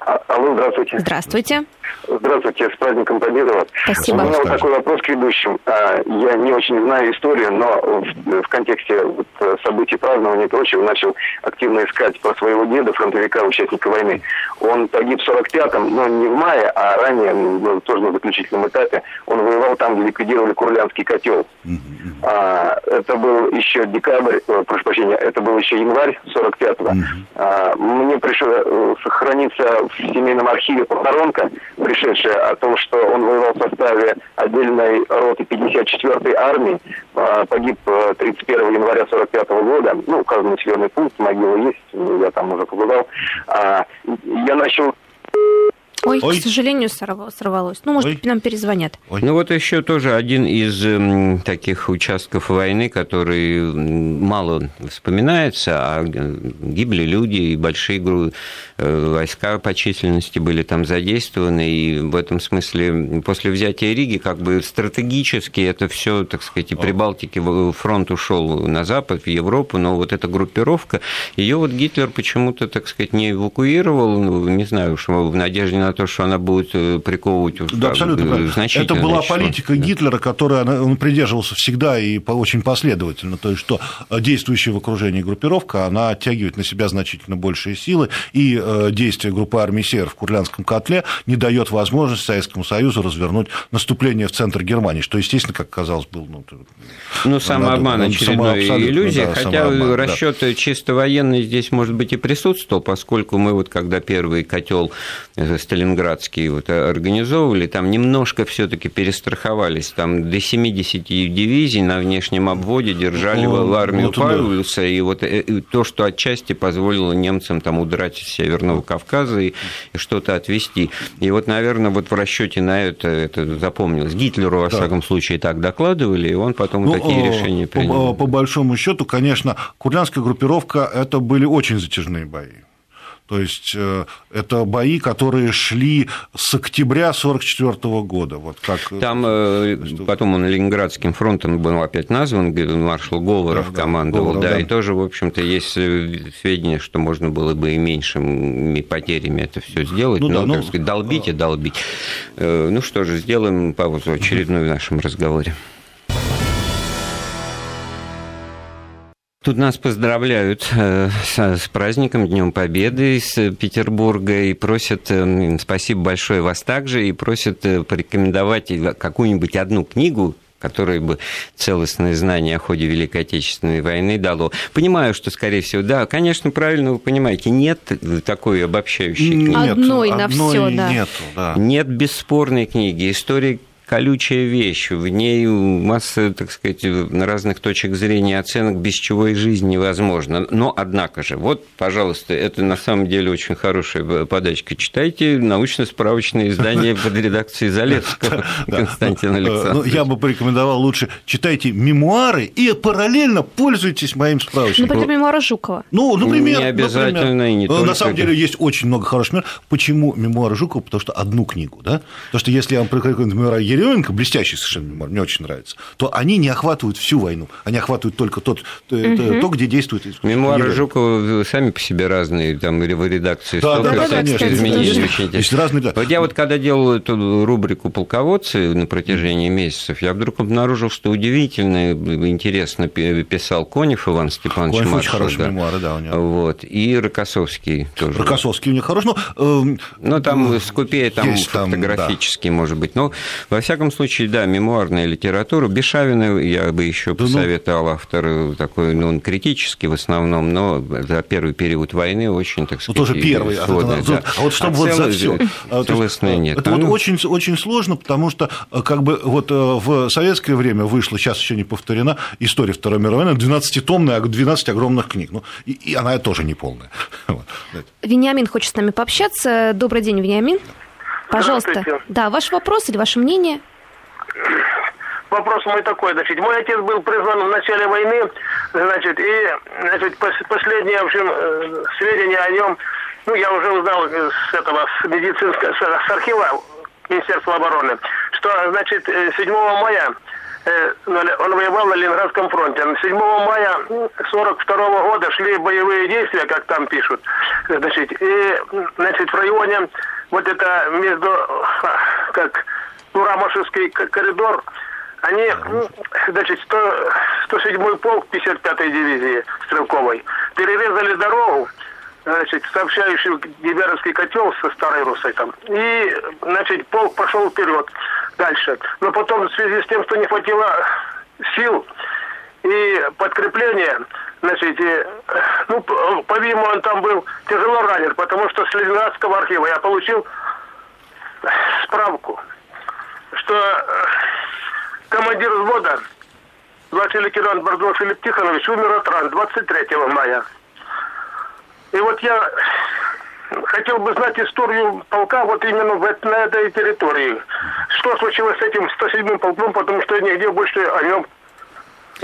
А- Алло, здравствуйте. Здравствуйте. Здравствуйте, с праздником Победы. Спасибо. У меня вот такой вопрос к ведущим. А, Я не очень знаю историю, но в, в контексте вот, э, событий празднования и прочего начал активно искать про своего деда, фронтовика, участника войны. Он погиб в 45-м, но не в мае, а ранее, м, тоже на заключительном этапе. Он воевал там, где ликвидировали Курлянский котел. А, это был еще декабрь, э, прошу прощения, это был еще январь 45-го. А, мне пришло э, сохраниться в семейном архиве похоронка, пришедшая о том, что он воевал в составе отдельной роты 54-й армии, а, погиб э, 31 января 45 года, ну, указан населенный пункт, могила есть, я там уже побывал. А, я начал Ой, Ой. к сожалению, сорвалось. Ну, может, Ой. нам перезвонят. Ой. Ну, вот еще тоже один из таких участков войны, который мало вспоминается, а гибли люди, и большие э, войска по численности были там задействованы, и в этом смысле после взятия Риги как бы стратегически это все, так сказать, и Прибалтики фронт ушел на запад, в Европу, но вот эта группировка, ее вот Гитлер почему-то, так сказать, не эвакуировал, ну, не знаю, что в надежде на то, что она будет э, приковывать да, абсолютно Это была политика да. Гитлера, которая он придерживался всегда и очень последовательно, то есть что действующая в окружении группировка, она оттягивает на себя значительно большие силы, и э, действие группы армий СЕР в Курлянском котле не дает возможности Советскому Союзу развернуть наступление в центр Германии, что, естественно, как казалось, был... Ну, ну самообман, очередной иллюзия, да, хотя расчет да. чисто военный здесь, может быть, и присутствовал, поскольку мы вот когда первый котел э, сталинградский вот организовывали, там немножко все таки перестраховались, там до 70 дивизий на внешнем обводе держали ну, в армию вот Паулюса, и вот э, то, что отчасти позволило немцам там удрать из Северного Кавказа и, и что-то отвести. И вот, наверное, вот в расчете на это, это запомнилось. Гитлеру, во да. всяком случае, так докладывали, и он потом ну, такие решения принял. По, по большому счету, конечно, курлянская группировка это были очень затяжные бои. То есть э, это бои, которые шли с октября 1944 года. Вот как... Там э, потом он Ленинградским фронтом был опять назван, маршал Говоров да, командовал, Говоров, да, да, и тоже, в общем-то, есть сведения, что можно было бы и меньшими потерями это все сделать, ну, но, да, ну, так сказать, долбить и долбить. Э, ну что же, сделаем паузу очередную в нашем разговоре. Тут нас поздравляют э, с праздником, Днем Победы из Петербурга и просят, э, спасибо большое вас также, и просят э, порекомендовать какую-нибудь одну книгу, которое бы целостное знание о ходе Великой Отечественной войны дало. Понимаю, что, скорее всего, да, конечно, правильно вы понимаете, нет такой обобщающей книги. Одной на все, да. Нету, да. Нет бесспорной книги. История колючая вещь, в ней масса, так сказать, на разных точек зрения оценок, без чего и жизнь невозможна. Но, однако же, вот, пожалуйста, это на самом деле очень хорошая подачка. Читайте научно-справочное издание под редакцией Залевского Константина ну, Александровича. Ну, я бы порекомендовал лучше читайте мемуары и параллельно пользуйтесь моим справочником. Например, мемуары Жукова. Ну, например. Не обязательно и не только. На самом деле есть очень много хороших мемуаров. Почему мемуары Жукова? Потому что одну книгу, да? Потому что если я вам порекомендую мемуары Еременко, блестящий совершенно мемуар, мне очень нравится, то они не охватывают всю войну, они охватывают только тот, угу. то, где действует Мемуары Еременко. Жукова сами по себе разные, там в редакции да, столько да, да, конечно, разные, да. Вот я вот когда делал эту рубрику «Полководцы» на протяжении месяцев, я вдруг обнаружил, что удивительно интересно писал Конев Иван Степанович Конев очень хорошие да. мемуары, да, у него. Вот, и Рокоссовский тоже. Рокоссовский у них хорош, но... Э, ну, там скупее, там есть, фотографический, да. может быть, но, во всяком случае, случае, да, мемуарная литература. Бешавина я бы еще да ну. посоветовал, автор такой, ну, он критический в основном, но за первый период войны очень, так сказать, ну, тоже первый. А, сложный, да. а вот чтобы а вот за все. Целостное нет. Это а вот ну... очень, очень сложно, потому что как бы вот э, в советское время вышла, сейчас еще не повторена, история Второй мировой войны, 12-томная, 12 огромных книг. Ну, и, и она тоже не полная. Вениамин хочет с нами пообщаться. Добрый день, Вениамин. Пожалуйста. Да, ваш вопрос или ваше мнение? вопрос мой такой, значит, мой отец был призван в начале войны, значит, и, значит, последние, в общем, э, сведения о нем, ну, я уже узнал с этого, с медицинского, с архива Министерства обороны, что, значит, 7 э, мая э, он воевал на Ленинградском фронте. 7 мая 42 года шли боевые действия, как там пишут. Значит, и значит, в районе вот это между, как Турамашевский коридор, они, ну, значит, 100, 107-й полк 55-й дивизии стрелковой перерезали дорогу, значит, сообщающую Гиберовский котел со Старой Русой там. И, значит, полк пошел вперед дальше. Но потом в связи с тем, что не хватило сил и подкрепления, значит, ну, по-видимому, он там был тяжело ранен, потому что с Ленинградского архива я получил справку что э, командир взвода, младший лейтенант Бордов Филипп Тихонович, умер от ран 23 мая. И вот я хотел бы знать историю полка вот именно в, на этой территории. Что случилось с этим 107-м полком, потому что нигде больше о нем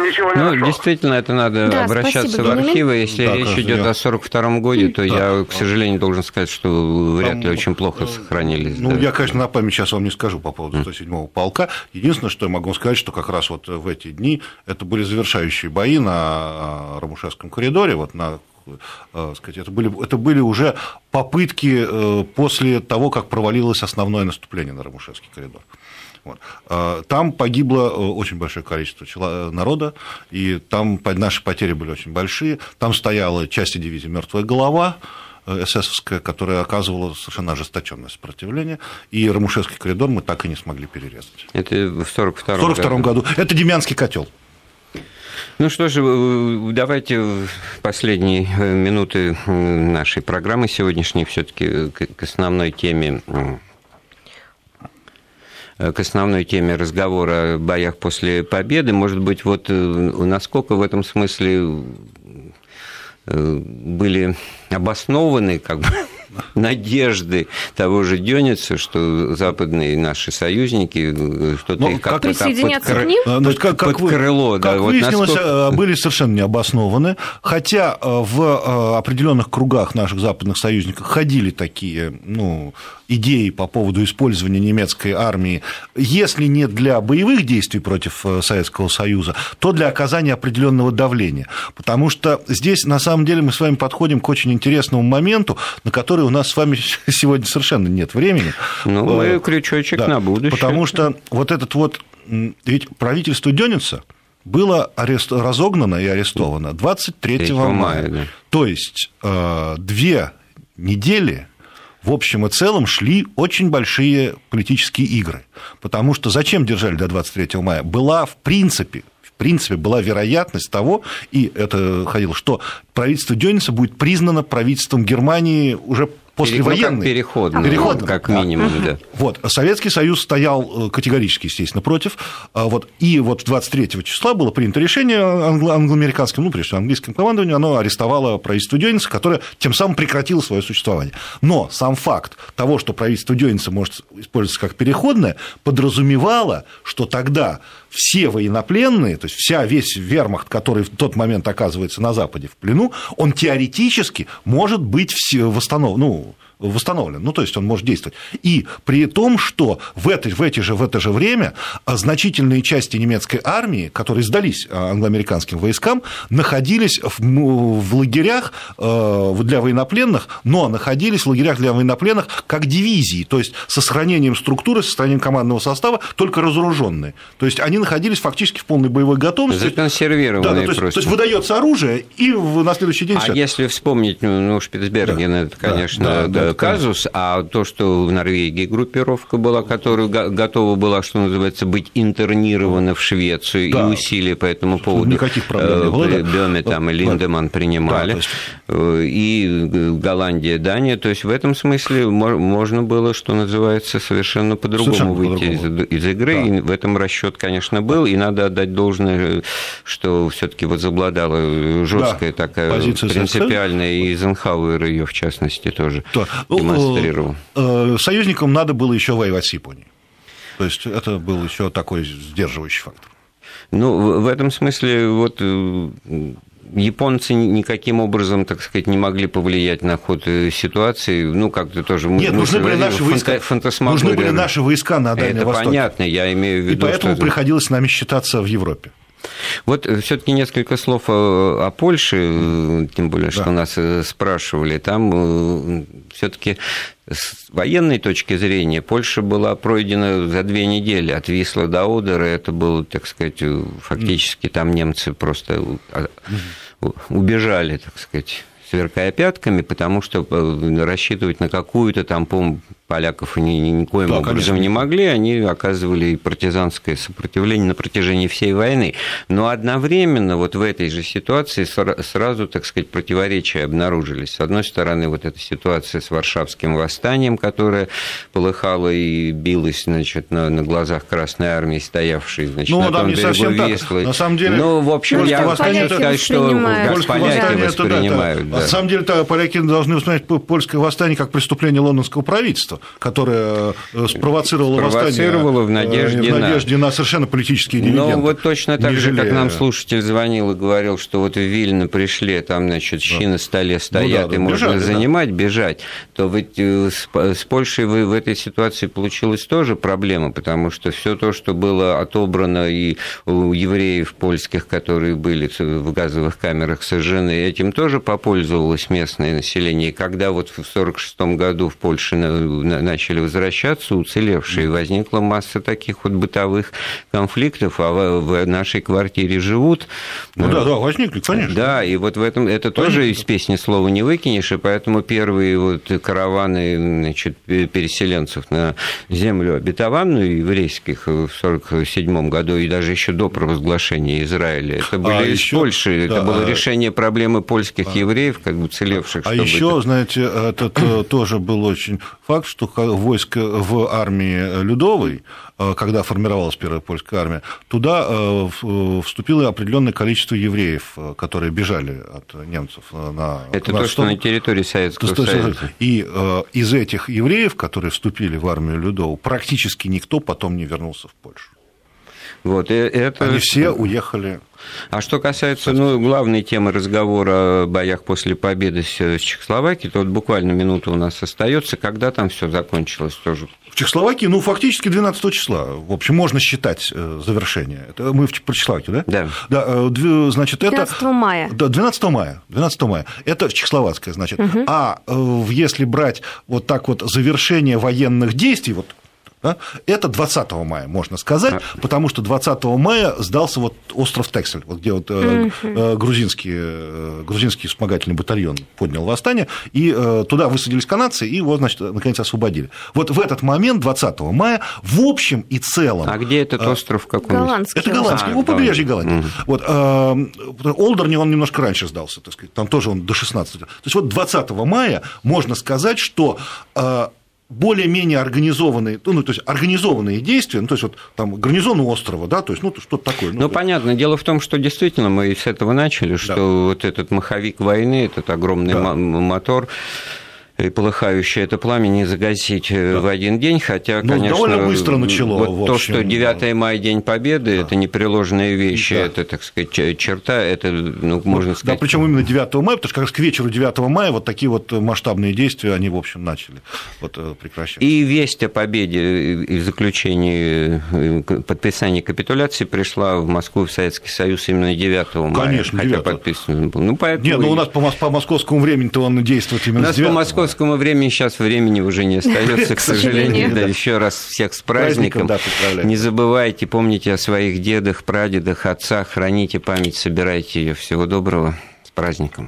ничего не Ну, нашел. действительно, это надо Да, обращаться спасибо, в Бенjamin. архивы. Если Да, речь идет я- о 42 годе, то я, к сожалению, должен сказать, что вряд ли Там, очень плохо сохранились. Ну, да. я, конечно, на память сейчас вам не скажу по поводу 107-го полка. Единственное, что я могу сказать, что как раз вот в эти дни это были завершающие бои на Рамушевском коридоре, вот на э, сказать, это были, это были уже попытки э, после того, как провалилось основное наступление на Рамушевский коридор. Вот. Э, Там погибло э, очень большое количество чело- народа, и там наши потери были очень большие. Там стояла часть дивизии «Мертвая голова», э, эсэсовская, которая оказывала совершенно ожесточенное сопротивление, и Рамушевский коридор мы так и не смогли перерезать. Это в 42 В 1942 году. Это Демянский котел. Ну что же, э, давайте в последние э, минуты э, нашей программы сегодняшней все-таки к основной теме э, к основной теме разговора о боях после победы. Может быть, вот э, насколько в этом смысле э, были обоснованы как бы, надежды того же Дёница, что западные наши союзники э, что-то Ну, их как- как-то Присоединятся под к ним? А, значит, как, как под вы- крыло, да, как вот выяснилось, насколько- э, были совершенно необоснованы, хотя э, в определенных кругах наших западных союзников ходили такие ну, идеи по поводу использования немецкой армии, если не для боевых действий против э, Советского Союза, то для оказания определенного давления. Потому что здесь, на самом деле, мы с вами подходим к очень интересному моменту, на который у нас с вами сегодня совершенно нет времени. Ну, Э, мы крючочек да, на будущее. Потому что вот этот вот, ведь правительство Дёница было арест... разогнано и арестовано 23 3 мая. мая, да. То есть э, две недели в общем и целом шли очень большие политические игры. Потому что зачем держали до 23 мая? Была в принципе в принципе, была вероятность того, и это ходило, что правительство Дёница будет признано правительством Германии уже послевоенной. Ну, как переходный, Переходный, как минимум, да. Вот, Советский Союз стоял э, категорически, естественно, против. А Вот, и вот 23 числа было принято решение англо- англо-американским, ну, прежде всего, английским командованием, оно арестовало правительство Дёница, которое тем самым прекратило свое существование. Но сам факт того, что правительство Дёница может использоваться как переходное, подразумевало, что тогда все военнопленные, то есть вся, весь вермахт, который в тот момент оказывается на Западе в плену, он теоретически может быть восстановлен, ну, восстановлен, ну, то есть он может действовать. И при том, что в, это, в, эти же, в это же время а, значительные части немецкой армии, которые сдались а, англоамериканским войскам, находились в, м- в лагерях э, для военнопленных, но находились в лагерях для военнопленных как дивизии, то есть со сохранением структуры, со сохранением командного состава, только разоруженные. То есть они находились фактически в полной боевой готовности. Законсервированные Да, да, то, есть, просто. то есть выдается оружие, и на следующий день А всё. если вспомнить, ну, ну, Шпицберген, Да, это, конечно, да, да, да, казус, а то, что в Норвегии группировка была, которая го- готова была, что называется, быть интернирована в Швецию, Да. и усилия по этому поводу Никаких проблем не было, э, да. Там и. Линдеман принимали, Да, есть- Э, и Голландия, Дания, то есть в этом смысле мо- можно было, что называется, совершенно по-другому выйти из, по-другому. из игры, Да. и в этом расчет, конечно, был, и надо отдать должное, что все-таки возобладала жесткая Да, такая позиция принципиальная, и Эйзенхауэр ее, в частности, тоже Да. Ну, демонстрировал. э, э, Союзникам надо было еще воевать с Японией. То есть это был еще такой сдерживающий фактор. Ну, в- этом смысле, вот э, японцы ни- никаким образом, так сказать, не могли повлиять на ход ситуации. Ну, как-то тоже... Нет, нужны были наши войска. Нужны были наши войска на Дальнем Это Востоке. понятно, я имею в И виду, поэтому что... приходилось с нами считаться в Европе. Вот все-таки несколько слов о, о Польше, э, тем более, что Да. нас э, спрашивали. Там все-таки с военной точки зрения Польша была пройдена за две недели от Висла до Одера. Это было, так сказать, э, фактически там немцы просто а, убежали, так сказать, сверкая пятками, потому что э, рассчитывать на какую-то там, по поляков ни, ни, никоим да, образом конечно. не могли, они оказывали партизанское сопротивление на протяжении всей войны. Но одновременно вот в этой же ситуации сразу, так сказать, противоречия обнаружились. С одной стороны, вот эта ситуация с Варшавским восстанием, которое полыхало и билось значит, на, на глазах Красной Армии, стоявшей значит, ну, на том берегу Вислы. На самом деле, ну, в общем, я хочу сказать, что поляки воспринимают. Да, да. На самом деле, поляки должны воспринимать польское восстание как преступление лондонского правительства, которое э, спровоцировало, спровоцировало восстание в надежде, э, в надежде на... на совершенно политические дивиденды. Ну, вот точно так же, как нам слушатель звонил и говорил, что вот в Вильно пришли, там, значит, щи да. на столе стоят, ну, да, и можно бежать, занимать, да. бежать, то ведь э, с Польшей в этой ситуации получилась тоже проблема, потому что все то, что было отобрано и у евреев польских, которые были в газовых камерах сожжены, этим тоже попользовалось местное население. И когда вот в 1946 году в Польше начали возвращаться уцелевшие, возникла масса таких вот бытовых конфликтов, а в нашей квартире живут. Ну да, да, возникли, конечно. Да, и вот в этом это конечно. тоже из песни слова не выкинешь, и поэтому первые вот караваны значит, переселенцев на землю обетованную еврейских в 1947 году и даже еще до провозглашения Израиля, это а были а из еще, Польши, да, это было решение проблемы польских а, евреев, как бы уцелевших. А еще, это... знаете, этот э, тоже был очень факт, что войско в армии Людовой, э, когда формировалась первая польская армия, туда э, вступило определенное количество евреев, которые бежали от немцев на Это на то, что на территории Советского Союза. И из этих евреев, которые вступили в армию Людову, практически никто потом не вернулся в Польшу. Вот, и это... Они все уехали. А что касается ну, главной темы разговора о боях после победы с Чехословакией, то вот буквально минута у нас остается, когда там все закончилось тоже. В Чехословакии, ну, фактически 12 числа. В общем, можно считать э, завершение. Это мы про Чехословакию, да? Да. да э, значит, это... 12 мая. Да, 12 мая. 12 мая. Это Чехословацкая, значит. Угу. А э, если брать вот так вот завершение военных действий, вот да? Это 20 мая, можно сказать, а... потому что 20 мая сдался вот остров Тексель, вот где вот mm-hmm. грузинский, э, грузинский вспомогательный батальон поднял восстание, и туда высадились канадцы, и его, значит, наконец освободили. Вот в этот момент, 20 мая, в общем и целом... А где этот остров какой? Голландский. Это голландский, а, у побережья Голландии. Mm-hmm. Вот, Олдерни, он немножко раньше сдался, так сказать, там тоже он до 16. То есть вот 20 мая можно сказать, что более-менее организованные, ну, то есть организованные действия, ну, то есть вот там гарнизон острова, да, то есть, ну, что-то такое. Ну, ну понятно. Дело в том, что действительно мы с этого начали, что да. вот этот маховик войны, этот огромный да. мотор, и полыхающее это пламя не загасить э, да. в один день, хотя, ну, конечно... довольно быстро начало, вот То, что 9 мая, День Победы, да. это непреложные вещи, да. это, так сказать, черта, это, ну, можно сказать... Да, причем именно 9 мая, потому что как раз к вечеру 9 мая вот такие вот масштабные действия, они, в общем, начали вот, э, прекращаться. И весть о победе и заключении, э, подписании капитуляции пришла в Москву, в Советский Союз именно 9 мая. Конечно, хотя 9. подписан был. Ну, поэтому... Нет, ну, у нас по, по московскому времени-то он действует именно у нас с 9 по московскому времени сейчас времени уже не остается, к сожалению. Да, еще раз всех с праздником. Не забывайте, помните о своих дедах, прадедах, отцах, храните память, собирайте ее. Всего доброго, с праздником.